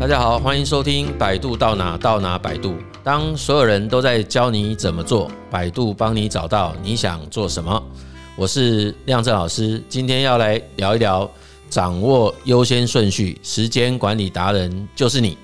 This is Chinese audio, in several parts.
大家好，欢迎收听百度到哪到哪百度。当所有人都在教你怎么做，百度帮你找到你想做什么。我是亮正老师，今天要来聊一聊掌握优先顺序，时间管理达人就是你。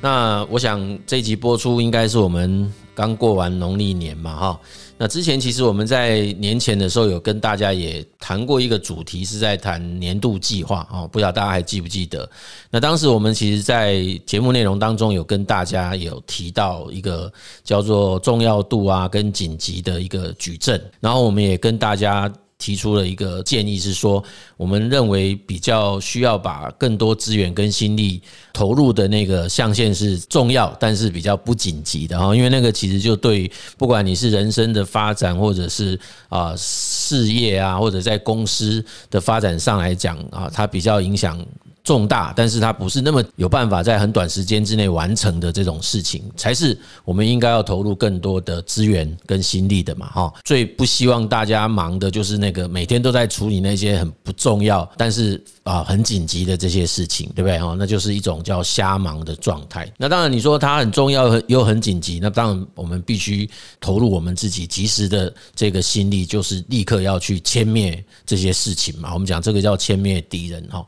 那我想这集播出应该是我们刚过完农历年嘛，哈。那之前其实我们在年前的时候有跟大家也谈过一个主题，是在谈年度计划哦，不知道大家还记不记得？那当时我们其实，在节目内容当中有跟大家有提到一个叫做重要度啊跟紧急的一个矩阵，然后我们也跟大家。提出了一个建议是说，我们认为比较需要把更多资源跟心力投入的那个象限是重要，但是比较不紧急的哈，因为那个其实就对不管你是人生的发展，或者是啊事业啊，或者在公司的发展上来讲啊，它比较影响。重大，但是它不是那么有办法在很短时间之内完成的这种事情，才是我们应该要投入更多的资源跟心力的嘛，哈。最不希望大家忙的就是那个每天都在处理那些很不重要，但是啊很紧急的这些事情，对不对？哈，那就是一种叫瞎忙的状态。那当然，你说它很重要又很紧急，那当然我们必须投入我们自己及时的这个心力，就是立刻要去歼灭这些事情嘛。我们讲这个叫歼灭敌人，哈。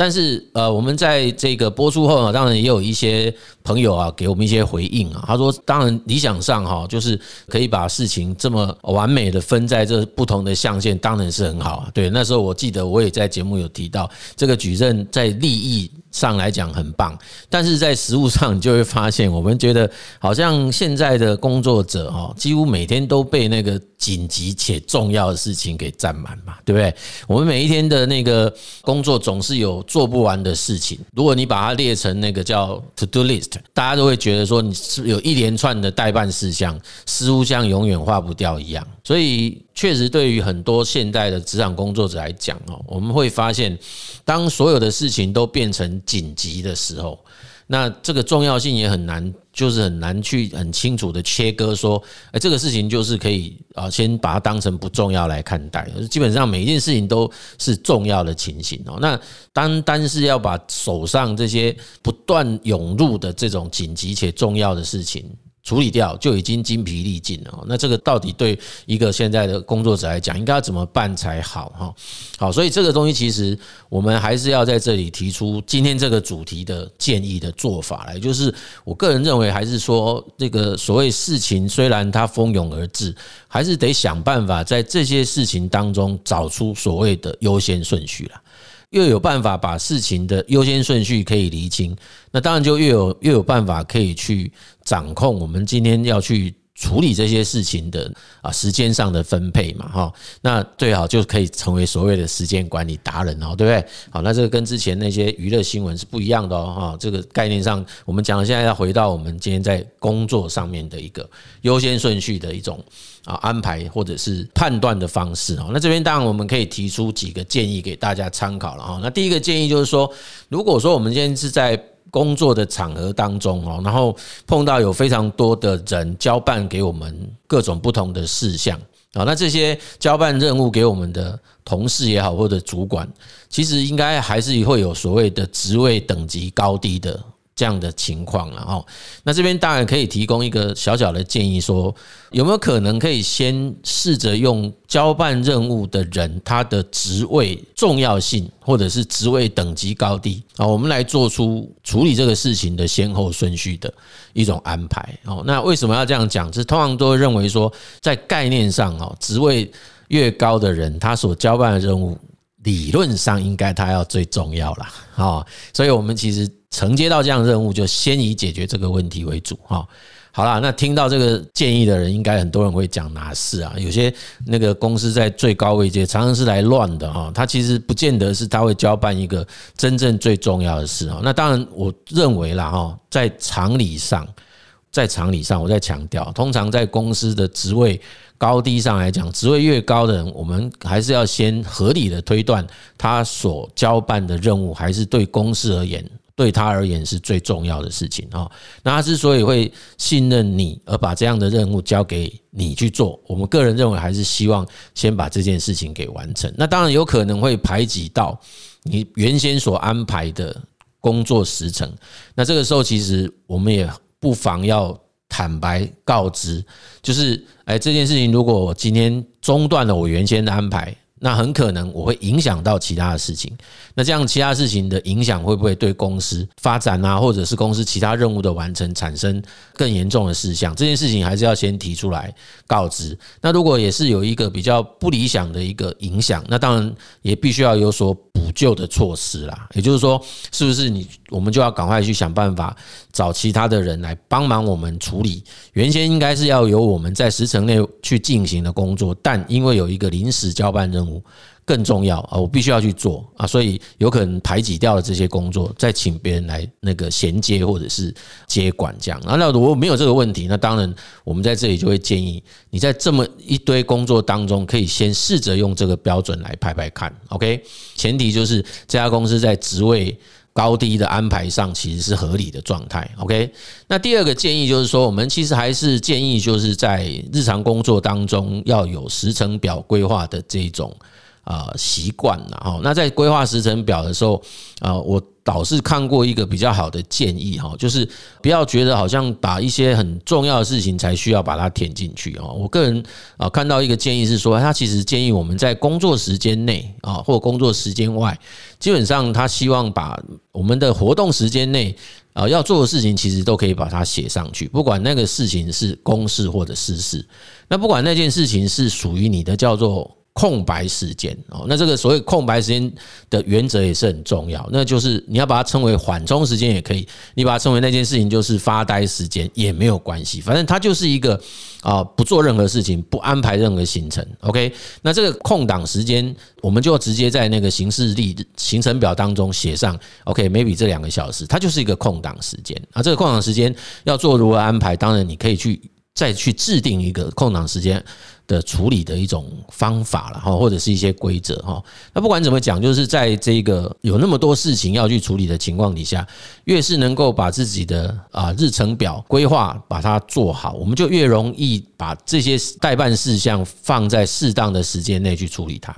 但是，呃，我们在这个播出后呢，当然也有一些朋友啊，给我们一些回应啊。他说，当然理想上哈，就是可以把事情这么完美的分在这不同的象限，当然是很好。对，那时候我记得我也在节目有提到，这个矩阵在利益上来讲很棒，但是在实务上你就会发现，我们觉得好像现在的工作者哦，几乎每天都被那个紧急且重要的事情给占满嘛，对不对？我们每一天的那个工作总是有做不完的事情。如果你把它列成那个叫 to do list，大家都会觉得说你是有一连串的待办事项，似乎像永远化不掉一样。所以，确实对于很多现代的职场工作者来讲哦，我们会发现，当所有的事情都变成紧急的时候，那这个重要性也很难，就是很难去很清楚的切割说，哎，这个事情就是可以啊，先把它当成不重要来看待。基本上每一件事情都是重要的情形哦。那单单是要把手上这些不断涌入的这种紧急且重要的事情。处理掉就已经精疲力尽了。那这个到底对一个现在的工作者来讲，应该要怎么办才好？哈，好，所以这个东西其实我们还是要在这里提出今天这个主题的建议的做法来。就是我个人认为，还是说这个所谓事情虽然它蜂拥而至，还是得想办法在这些事情当中找出所谓的优先顺序了。越有办法把事情的优先顺序可以厘清，那当然就越有越有办法可以去掌控我们今天要去处理这些事情的啊时间上的分配嘛哈，那最好就可以成为所谓的时间管理达人哦，对不对？好，那这个跟之前那些娱乐新闻是不一样的哦哈，这个概念上我们讲现在要回到我们今天在工作上面的一个优先顺序的一种。啊，安排或者是判断的方式哦。那这边当然我们可以提出几个建议给大家参考了哈。那第一个建议就是说，如果说我们今天是在工作的场合当中哦，然后碰到有非常多的人交办给我们各种不同的事项啊，那这些交办任务给我们的同事也好，或者主管，其实应该还是会有所谓的职位等级高低的。这样的情况了哦，那这边当然可以提供一个小小的建议，说有没有可能可以先试着用交办任务的人他的职位重要性或者是职位等级高低啊，我们来做出处理这个事情的先后顺序的一种安排哦。那为什么要这样讲？是通常都认为说，在概念上哦，职位越高的人，他所交办的任务理论上应该他要最重要啦。啊，所以我们其实。承接到这样任务，就先以解决这个问题为主哈。好啦，那听到这个建议的人，应该很多人会讲哪事啊？有些那个公司在最高位阶，常常是来乱的哈。他其实不见得是他会交办一个真正最重要的事啊。那当然，我认为啦哈，在常理上，在常理上，我在强调，通常在公司的职位高低上来讲，职位越高的人，我们还是要先合理的推断他所交办的任务，还是对公司而言。对他而言是最重要的事情啊。那他之所以会信任你，而把这样的任务交给你去做，我们个人认为还是希望先把这件事情给完成。那当然有可能会排挤到你原先所安排的工作时程。那这个时候，其实我们也不妨要坦白告知，就是哎，这件事情如果今天中断了我原先的安排。那很可能我会影响到其他的事情，那这样其他事情的影响会不会对公司发展啊，或者是公司其他任务的完成产生更严重的事项？这件事情还是要先提出来告知。那如果也是有一个比较不理想的一个影响，那当然也必须要有所补救的措施啦。也就是说，是不是你我们就要赶快去想办法找其他的人来帮忙我们处理？原先应该是要由我们在时程内去进行的工作，但因为有一个临时交办任务。更重要啊！我必须要去做啊，所以有可能排挤掉了这些工作，再请别人来那个衔接或者是接管这样。那如果没有这个问题，那当然我们在这里就会建议你在这么一堆工作当中，可以先试着用这个标准来排排看。OK，前提就是这家公司在职位高低的安排上其实是合理的状态。OK，那第二个建议就是说，我们其实还是建议就是在日常工作当中要有时程表规划的这种。啊，习惯了哈。那在规划时程表的时候，啊，我倒是看过一个比较好的建议哈，就是不要觉得好像把一些很重要的事情才需要把它填进去哦。我个人啊看到一个建议是说，他其实建议我们在工作时间内啊，或工作时间外，基本上他希望把我们的活动时间内啊要做的事情，其实都可以把它写上去，不管那个事情是公事或者私事，那不管那件事情是属于你的叫做。空白时间哦，那这个所谓空白时间的原则也是很重要，那就是你要把它称为缓冲时间也可以，你把它称为那件事情就是发呆时间也没有关系，反正它就是一个啊不做任何事情，不安排任何行程。OK，那这个空档时间我们就直接在那个行事历行程表当中写上。OK，maybe 这两个小时它就是一个空档时间啊，这个空档时间要做如何安排，当然你可以去再去制定一个空档时间的处理的一种方法了哈，或者是一些规则哈。那不管怎么讲，就是在这个有那么多事情要去处理的情况底下，越是能够把自己的啊日程表规划把它做好，我们就越容易把这些代办事项放在适当的时间内去处理它。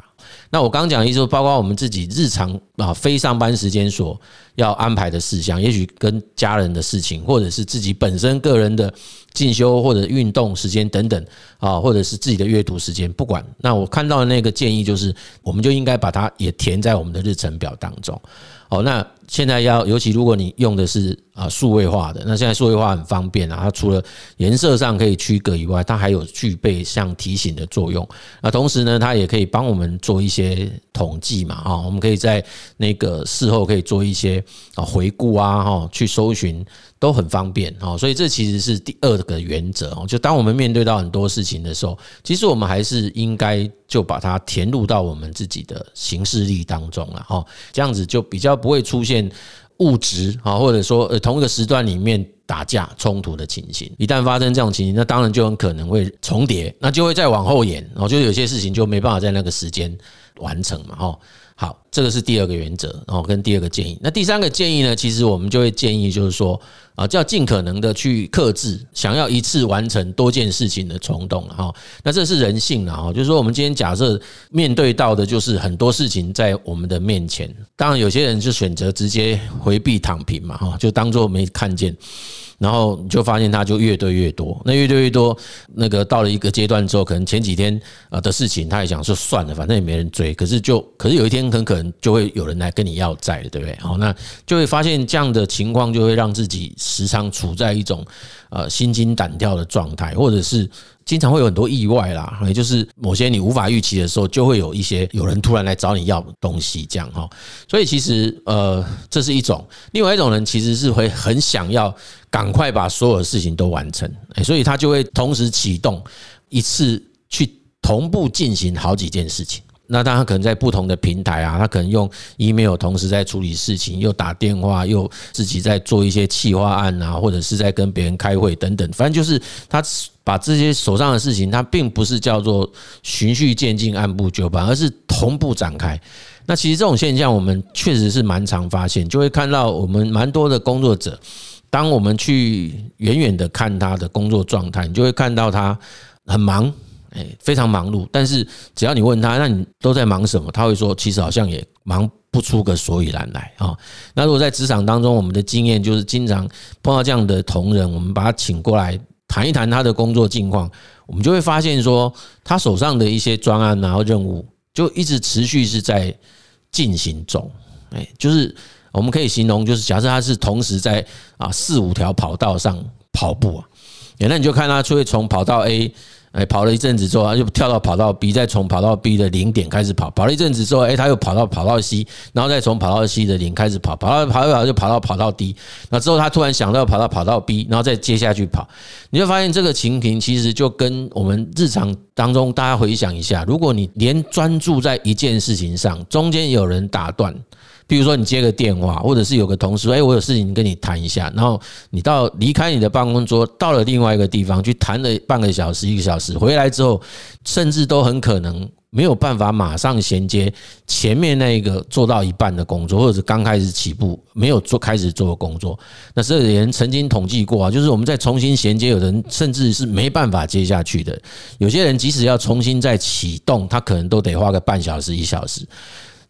那我刚讲的意思，包括我们自己日常啊非上班时间所要安排的事项，也许跟家人的事情，或者是自己本身个人的进修或者运动时间等等啊，或者是自己的阅读时间，不管。那我看到的那个建议就是，我们就应该把它也填在我们的日程表当中。哦，那现在要，尤其如果你用的是啊数位化的，那现在数位化很方便啊，它除了颜色上可以区隔以外，它还有具备像提醒的作用。那同时呢，它也可以帮我们做一些些统计嘛，哈，我们可以在那个事后可以做一些啊回顾啊，哈，去搜寻都很方便哈。所以这其实是第二个原则哦，就当我们面对到很多事情的时候，其实我们还是应该就把它填入到我们自己的行事历当中了，哈，这样子就比较不会出现物质啊，或者说呃同一个时段里面打架冲突的情形。一旦发生这种情形，那当然就很可能会重叠，那就会再往后延，然后就有些事情就没办法在那个时间完成嘛，哈。好，这个是第二个原则，然后跟第二个建议。那第三个建议呢，其实我们就会建议就是说啊，就要尽可能的去克制想要一次完成多件事情的冲动哈。那这是人性了哈，就是说我们今天假设面对到的就是很多事情在我们的面前，当然有些人就选择直接回避躺平嘛哈，就当做没看见。然后你就发现他就越堆越多，那越堆越多，那个到了一个阶段之后，可能前几天啊的事情，他也想说算了，反正也没人追。可是就，可是有一天很可能就会有人来跟你要债，对不对？好，那就会发现这样的情况，就会让自己时常处在一种呃心惊胆跳的状态，或者是。经常会有很多意外啦，也就是某些你无法预期的时候，就会有一些有人突然来找你要东西，这样哈。所以其实呃，这是一种；另外一种人其实是会很想要赶快把所有的事情都完成，所以他就会同时启动一次去同步进行好几件事情。那他可能在不同的平台啊，他可能用 email 同时在处理事情，又打电话，又自己在做一些企划案啊，或者是在跟别人开会等等。反正就是他把这些手上的事情，他并不是叫做循序渐进、按部就班，而是同步展开。那其实这种现象，我们确实是蛮常发现，就会看到我们蛮多的工作者，当我们去远远的看他的工作状态，你就会看到他很忙。哎，非常忙碌。但是只要你问他，那你都在忙什么？他会说，其实好像也忙不出个所以然来啊。那如果在职场当中，我们的经验就是经常碰到这样的同仁，我们把他请过来谈一谈他的工作近况，我们就会发现说，他手上的一些专案然后任务就一直持续是在进行中。哎，就是我们可以形容，就是假设他是同时在啊四五条跑道上跑步啊，那你就看他就会从跑道 A。哎，跑了一阵子之后，他就跳到跑道 B，再从跑道 B 的零点开始跑。跑了一阵子之后，哎，他又跑到跑道 C，然后再从跑道 C 的零开始跑。跑到跑一跑就跑到跑道 D。那之后他突然想到跑到跑道 B，然后再接下去跑。你就发现这个情形其实就跟我们日常当中大家回想一下，如果你连专注在一件事情上，中间有人打断。比如说你接个电话，或者是有个同事，哎，我有事情跟你谈一下，然后你到离开你的办公桌，到了另外一个地方去谈了半个小时、一个小时，回来之后，甚至都很可能没有办法马上衔接前面那一个做到一半的工作，或者是刚开始起步没有做开始做的工作。那这里人曾经统计过啊，就是我们再重新衔接，有人甚至是没办法接下去的。有些人即使要重新再启动，他可能都得花个半小时、一小时。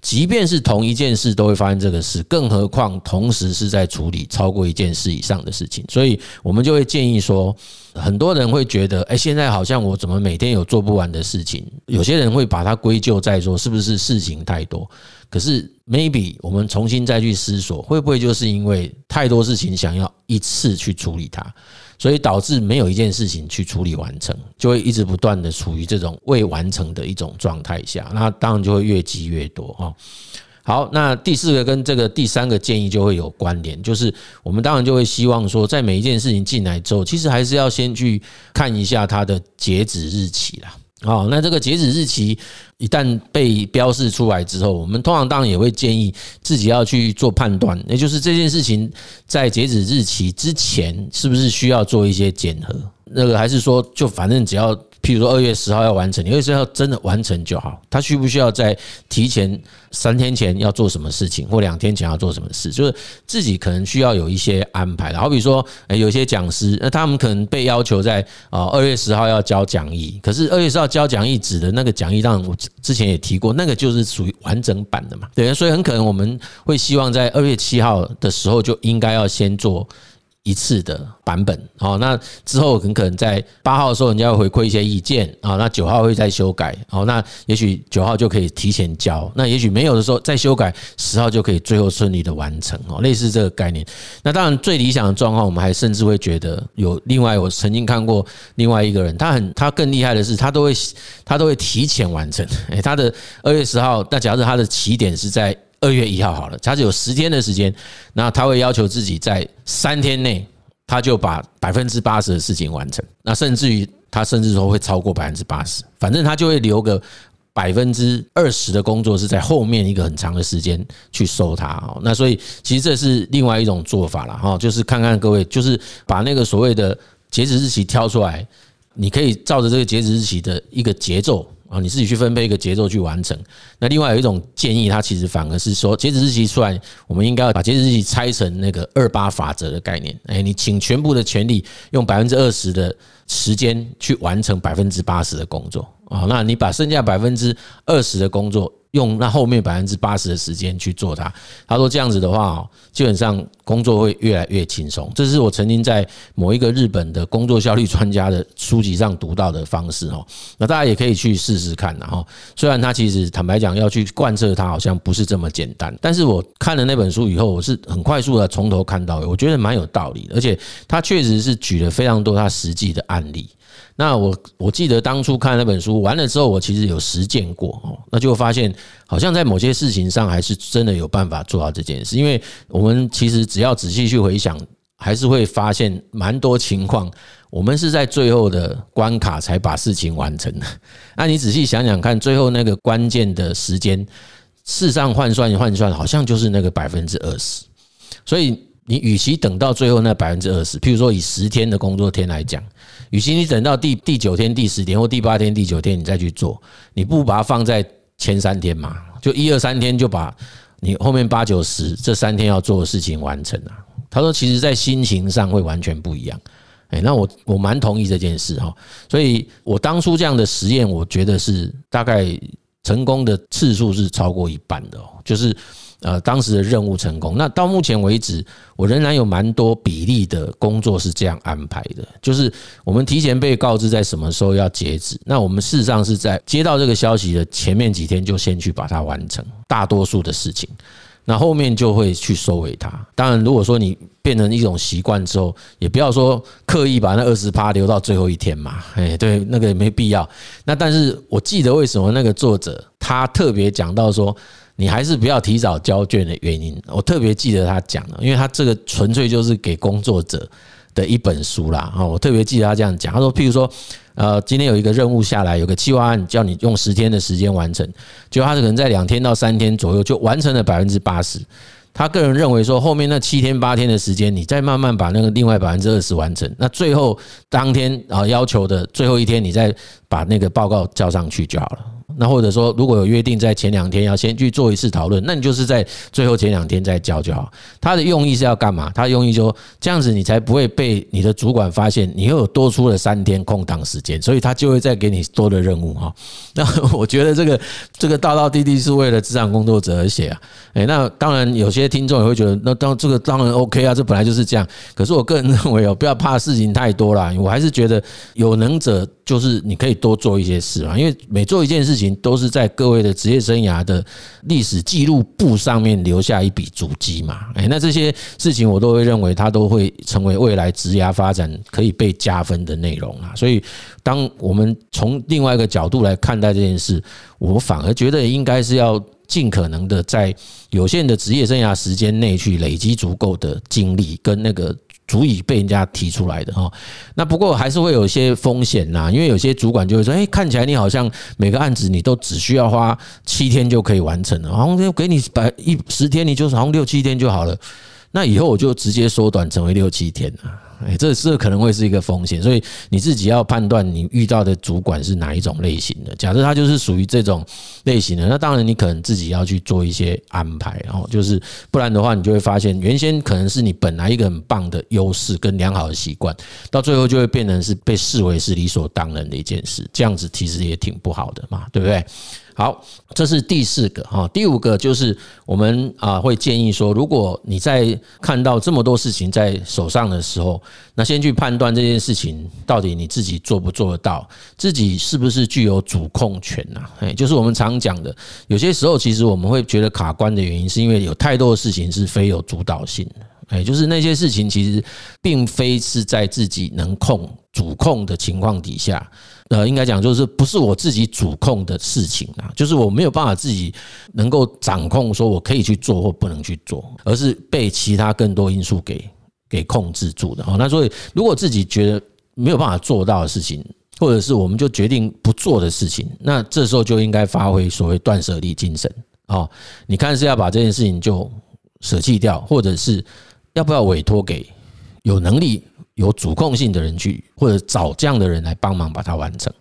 即便是同一件事都会发生这个事，更何况同时是在处理超过一件事以上的事情，所以我们就会建议说，很多人会觉得，哎，现在好像我怎么每天有做不完的事情？有些人会把它归咎在说，是不是事情太多？可是 maybe 我们重新再去思索，会不会就是因为太多事情想要一次去处理它？所以导致没有一件事情去处理完成，就会一直不断的处于这种未完成的一种状态下，那当然就会越积越多啊。好，那第四个跟这个第三个建议就会有关联，就是我们当然就会希望说，在每一件事情进来之后，其实还是要先去看一下它的截止日期啦。好，那这个截止日期一旦被标示出来之后，我们通常当然也会建议自己要去做判断，也就是这件事情在截止日期之前是不是需要做一些检核，那个还是说就反正只要。譬如说二月十号要完成，你二月十号真的完成就好。他需不需要在提前三天前要做什么事情，或两天前要做什么事？就是自己可能需要有一些安排的。好比说，诶，有些讲师，那他们可能被要求在啊二月十号要交讲义，可是二月十号交讲义指的那个讲义，当然我之前也提过，那个就是属于完整版的嘛。对，所以很可能我们会希望在二月七号的时候就应该要先做。一次的版本，好，那之后很可能在八号的时候，人家要回馈一些意见啊，那九号会再修改，好，那也许九号就可以提前交，那也许没有的时候再修改，十号就可以最后顺利的完成哦，类似这个概念。那当然最理想的状况，我们还甚至会觉得有另外，我曾经看过另外一个人，他很他更厉害的是，他都会他都会提前完成，诶，他的二月十号，那假设他的起点是在。二月一号好了，他只有十天的时间，那他会要求自己在三天内，他就把百分之八十的事情完成。那甚至于他甚至说会超过百分之八十，反正他就会留个百分之二十的工作是在后面一个很长的时间去收他。哦，那所以其实这是另外一种做法了哈，就是看看各位，就是把那个所谓的截止日期挑出来，你可以照着这个截止日期的一个节奏。啊，你自己去分配一个节奏去完成。那另外有一种建议，它其实反而是说，截止日期出来，我们应该要把截止日期拆成那个二八法则的概念。哎，你请全部的权力用百分之二十的时间去完成百分之八十的工作。啊，那你把剩下百分之二十的工作。用那后面百分之八十的时间去做它。他说这样子的话，基本上工作会越来越轻松。这是我曾经在某一个日本的工作效率专家的书籍上读到的方式哦。那大家也可以去试试看。然后，虽然他其实坦白讲要去贯彻它，好像不是这么简单。但是我看了那本书以后，我是很快速的从头看到尾，我觉得蛮有道理。而且他确实是举了非常多他实际的案例。那我我记得当初看那本书完了之后，我其实有实践过哦，那就发现好像在某些事情上还是真的有办法做到这件事。因为我们其实只要仔细去回想，还是会发现蛮多情况，我们是在最后的关卡才把事情完成的。那你仔细想想看，最后那个关键的时间，事实上换算换算，好像就是那个百分之二十。所以你与其等到最后那百分之二十，譬如说以十天的工作天来讲。与其你等到第第九天、第十天或第八天、第九天你再去做，你不把它放在前三天嘛？就一二三天就把你后面八九十这三天要做的事情完成了。他说，其实在心情上会完全不一样。哎，那我我蛮同意这件事哈，所以我当初这样的实验，我觉得是大概成功的次数是超过一半的哦，就是呃当时的任务成功。那到目前为止，我仍然有蛮多比例的工作是这样安排的，就是我们提前被告知在什么时候要截止，那我们事实上是在接到这个消息的前面几天就先去把它完成，大多数的事情。那后面就会去收尾它。当然，如果说你变成一种习惯之后，也不要说刻意把那二十趴留到最后一天嘛。哎，对，那个也没必要。那但是我记得为什么那个作者他特别讲到说，你还是不要提早交卷的原因。我特别记得他讲的，因为他这个纯粹就是给工作者的一本书啦啊。我特别记得他这样讲，他说，譬如说。呃，今天有一个任务下来，有个计划案叫你用十天的时间完成，结果他可能在两天到三天左右就完成了百分之八十。他个人认为说，后面那七天八天的时间，你再慢慢把那个另外百分之二十完成，那最后当天啊要求的最后一天，你再把那个报告交上去就好了。那或者说，如果有约定在前两天要先去做一次讨论，那你就是在最后前两天再交就好。他的用意是要干嘛？他用意就，这样子你才不会被你的主管发现你又有多出了三天空档时间，所以他就会再给你多的任务哈。那我觉得这个这个道道地地是为了职场工作者而写啊。诶，那当然有些听众也会觉得，那当这个当然 OK 啊，这本来就是这样。可是我个人认为哦，不要怕事情太多啦，我还是觉得有能者就是你可以多做一些事啊，因为每做一件事情。都是在各位的职业生涯的历史记录簿上面留下一笔足迹嘛？哎，那这些事情我都会认为它都会成为未来职涯发展可以被加分的内容啊。所以，当我们从另外一个角度来看待这件事，我反而觉得应该是要尽可能的在有限的职业生涯时间内去累积足够的经历跟那个。足以被人家提出来的哈，那不过还是会有一些风险呐，因为有些主管就会说，哎，看起来你好像每个案子你都只需要花七天就可以完成了，好像就给你百一十天，你就是好像六七天就好了，那以后我就直接缩短成为六七天了。这，这可能会是一个风险，所以你自己要判断你遇到的主管是哪一种类型的。假设他就是属于这种类型的，那当然你可能自己要去做一些安排哦，就是不然的话，你就会发现原先可能是你本来一个很棒的优势跟良好的习惯，到最后就会变成是被视为是理所当然的一件事，这样子其实也挺不好的嘛，对不对？好，这是第四个哈，第五个就是我们啊会建议说，如果你在看到这么多事情在手上的时候，那先去判断这件事情到底你自己做不做得到，自己是不是具有主控权呐？哎，就是我们常讲的，有些时候其实我们会觉得卡关的原因，是因为有太多的事情是非有主导性的，哎，就是那些事情其实并非是在自己能控、主控的情况底下。呃，应该讲就是不是我自己主控的事情啊，就是我没有办法自己能够掌控，说我可以去做或不能去做，而是被其他更多因素给给控制住的。哦，那所以如果自己觉得没有办法做到的事情，或者是我们就决定不做的事情，那这时候就应该发挥所谓断舍离精神。哦，你看是要把这件事情就舍弃掉，或者是要不要委托给有能力。有主控性的人去，或者找这样的人来帮忙把它完成。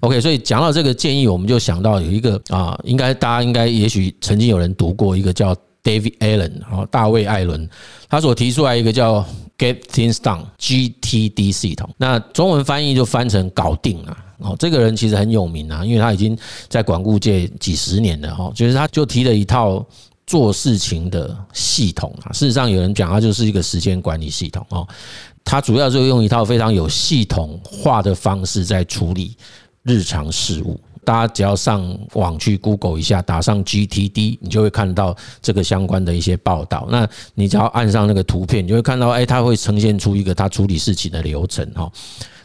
OK，所以讲到这个建议，我们就想到有一个啊，应该大家应该也许曾经有人读过一个叫 David Allen 啊，大卫艾伦，他所提出来一个叫 Get Things Done（GTD） 系统。那中文翻译就翻成搞定了。哦，这个人其实很有名啊，因为他已经在管顾界几十年了哈，就是他就提了一套。做事情的系统啊，事实上有人讲他就是一个时间管理系统哦。它主要就用一套非常有系统化的方式在处理日常事务。大家只要上网去 Google 一下，打上 GTD，你就会看到这个相关的一些报道。那你只要按上那个图片，你就会看到，哎，它会呈现出一个它处理事情的流程哈。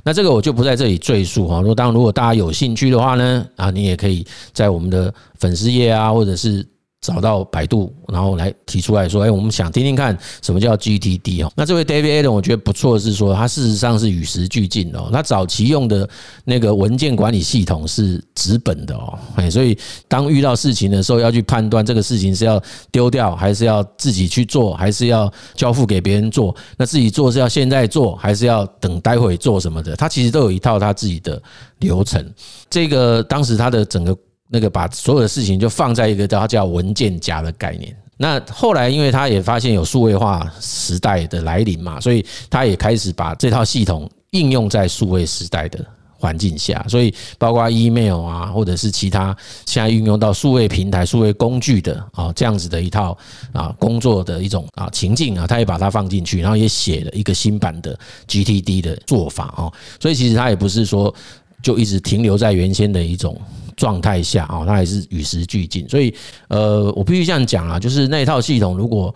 那这个我就不在这里赘述哈。如果当然，如果大家有兴趣的话呢，啊，你也可以在我们的粉丝页啊，或者是。找到百度，然后来提出来说：“哎，我们想听听看什么叫 GTD 哦。”那这位 David 我觉得不错是说，他事实上是与时俱进的。他早期用的那个文件管理系统是纸本的哦，哎，所以当遇到事情的时候，要去判断这个事情是要丢掉，还是要自己去做，还是要交付给别人做？那自己做是要现在做，还是要等待会做什么的？他其实都有一套他自己的流程。这个当时他的整个。那个把所有的事情就放在一个叫叫文件夹的概念，那后来因为他也发现有数位化时代的来临嘛，所以他也开始把这套系统应用在数位时代的环境下，所以包括 email 啊，或者是其他现在运用到数位平台、数位工具的啊这样子的一套啊工作的一种啊情境啊，他也把它放进去，然后也写了一个新版的 GTD 的做法哦。所以其实他也不是说就一直停留在原先的一种状态下啊，它还是与时俱进。所以呃，我必须这样讲啊，就是那一套系统如果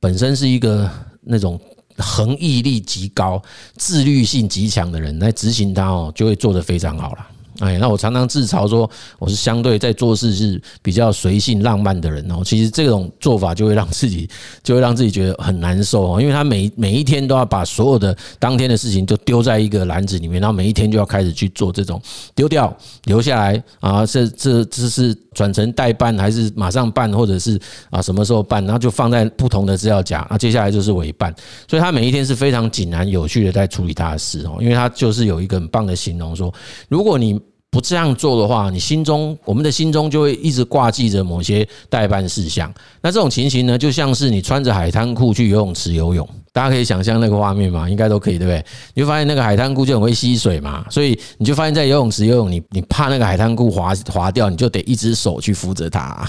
本身是一个那种。恒毅力极高、自律性极强的人来执行它哦，就会做得非常好了。哎，那我常常自嘲说，我是相对在做事是比较随性浪漫的人哦。其实这种做法就会让自己，就会让自己觉得很难受哦，因为他每每一天都要把所有的当天的事情就丢在一个篮子里面，然后每一天就要开始去做这种丢掉、留下来啊，这这这是转成代办还是马上办，或者是啊什么时候办，然后就放在不同的资料夹那，接下来就是委办，所以他每一天是非常井然有序的在处理他的事哦，因为他就是有一个很棒的形容说，如果你不这样做的话，你心中我们的心中就会一直挂记着某些代办事项。那这种情形呢，就像是你穿着海滩裤去游泳池游泳，大家可以想象那个画面嘛？应该都可以，对不对？你就发现那个海滩裤就很会吸水嘛，所以你就发现在游泳池游泳，你你怕那个海滩裤滑滑掉，你就得一只手去扶着它。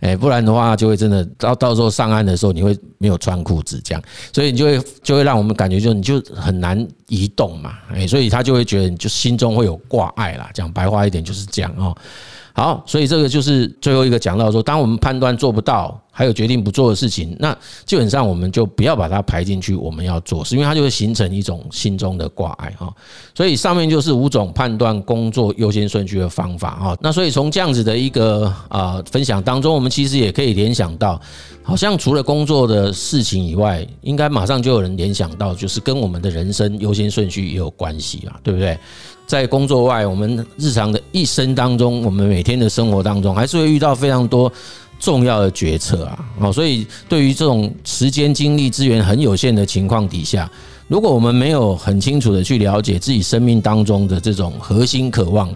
哎，不然的话就会真的到到时候上岸的时候，你会没有穿裤子这样，所以你就会就会让我们感觉就你就很难移动嘛，哎，所以他就会觉得你就心中会有挂碍啦。讲白话一点就是这样哦。好，所以这个就是最后一个讲到说，当我们判断做不到，还有决定不做的事情，那基本上我们就不要把它排进去，我们要做，是因为它就会形成一种心中的挂碍哈。所以上面就是五种判断工作优先顺序的方法哈。那所以从这样子的一个啊分享当中，我们其实也可以联想到，好像除了工作的事情以外，应该马上就有人联想到，就是跟我们的人生优先顺序也有关系啊，对不对？在工作外，我们日常的一生当中，我们每天的生活当中，还是会遇到非常多重要的决策啊。哦，所以对于这种时间、精力、资源很有限的情况底下，如果我们没有很清楚的去了解自己生命当中的这种核心渴望、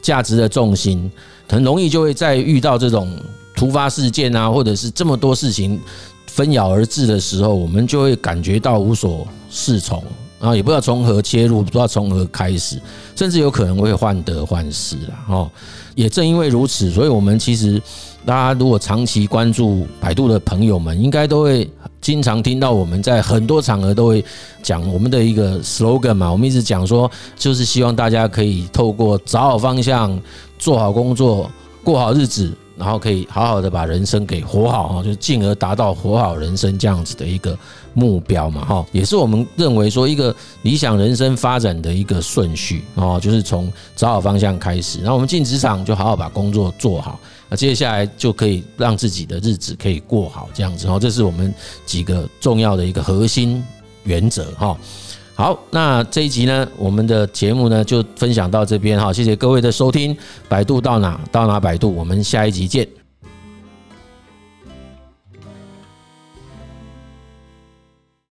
价值的重心，很容易就会在遇到这种突发事件啊，或者是这么多事情纷扰而至的时候，我们就会感觉到无所适从。然后也不知道从何切入，不知道从何开始，甚至有可能会患得患失了哦。也正因为如此，所以我们其实大家如果长期关注百度的朋友们，应该都会经常听到我们在很多场合都会讲我们的一个 slogan 嘛。我们一直讲说，就是希望大家可以透过找好方向、做好工作、过好日子。然后可以好好的把人生给活好哈，就进而达到活好人生这样子的一个目标嘛哈，也是我们认为说一个理想人生发展的一个顺序哦，就是从找好方向开始，然后我们进职场就好好把工作做好，那接下来就可以让自己的日子可以过好这样子哦，这是我们几个重要的一个核心原则哈。好，那这一集呢，我们的节目呢就分享到这边哈，谢谢各位的收听。百度到哪到哪百度，我们下一集见。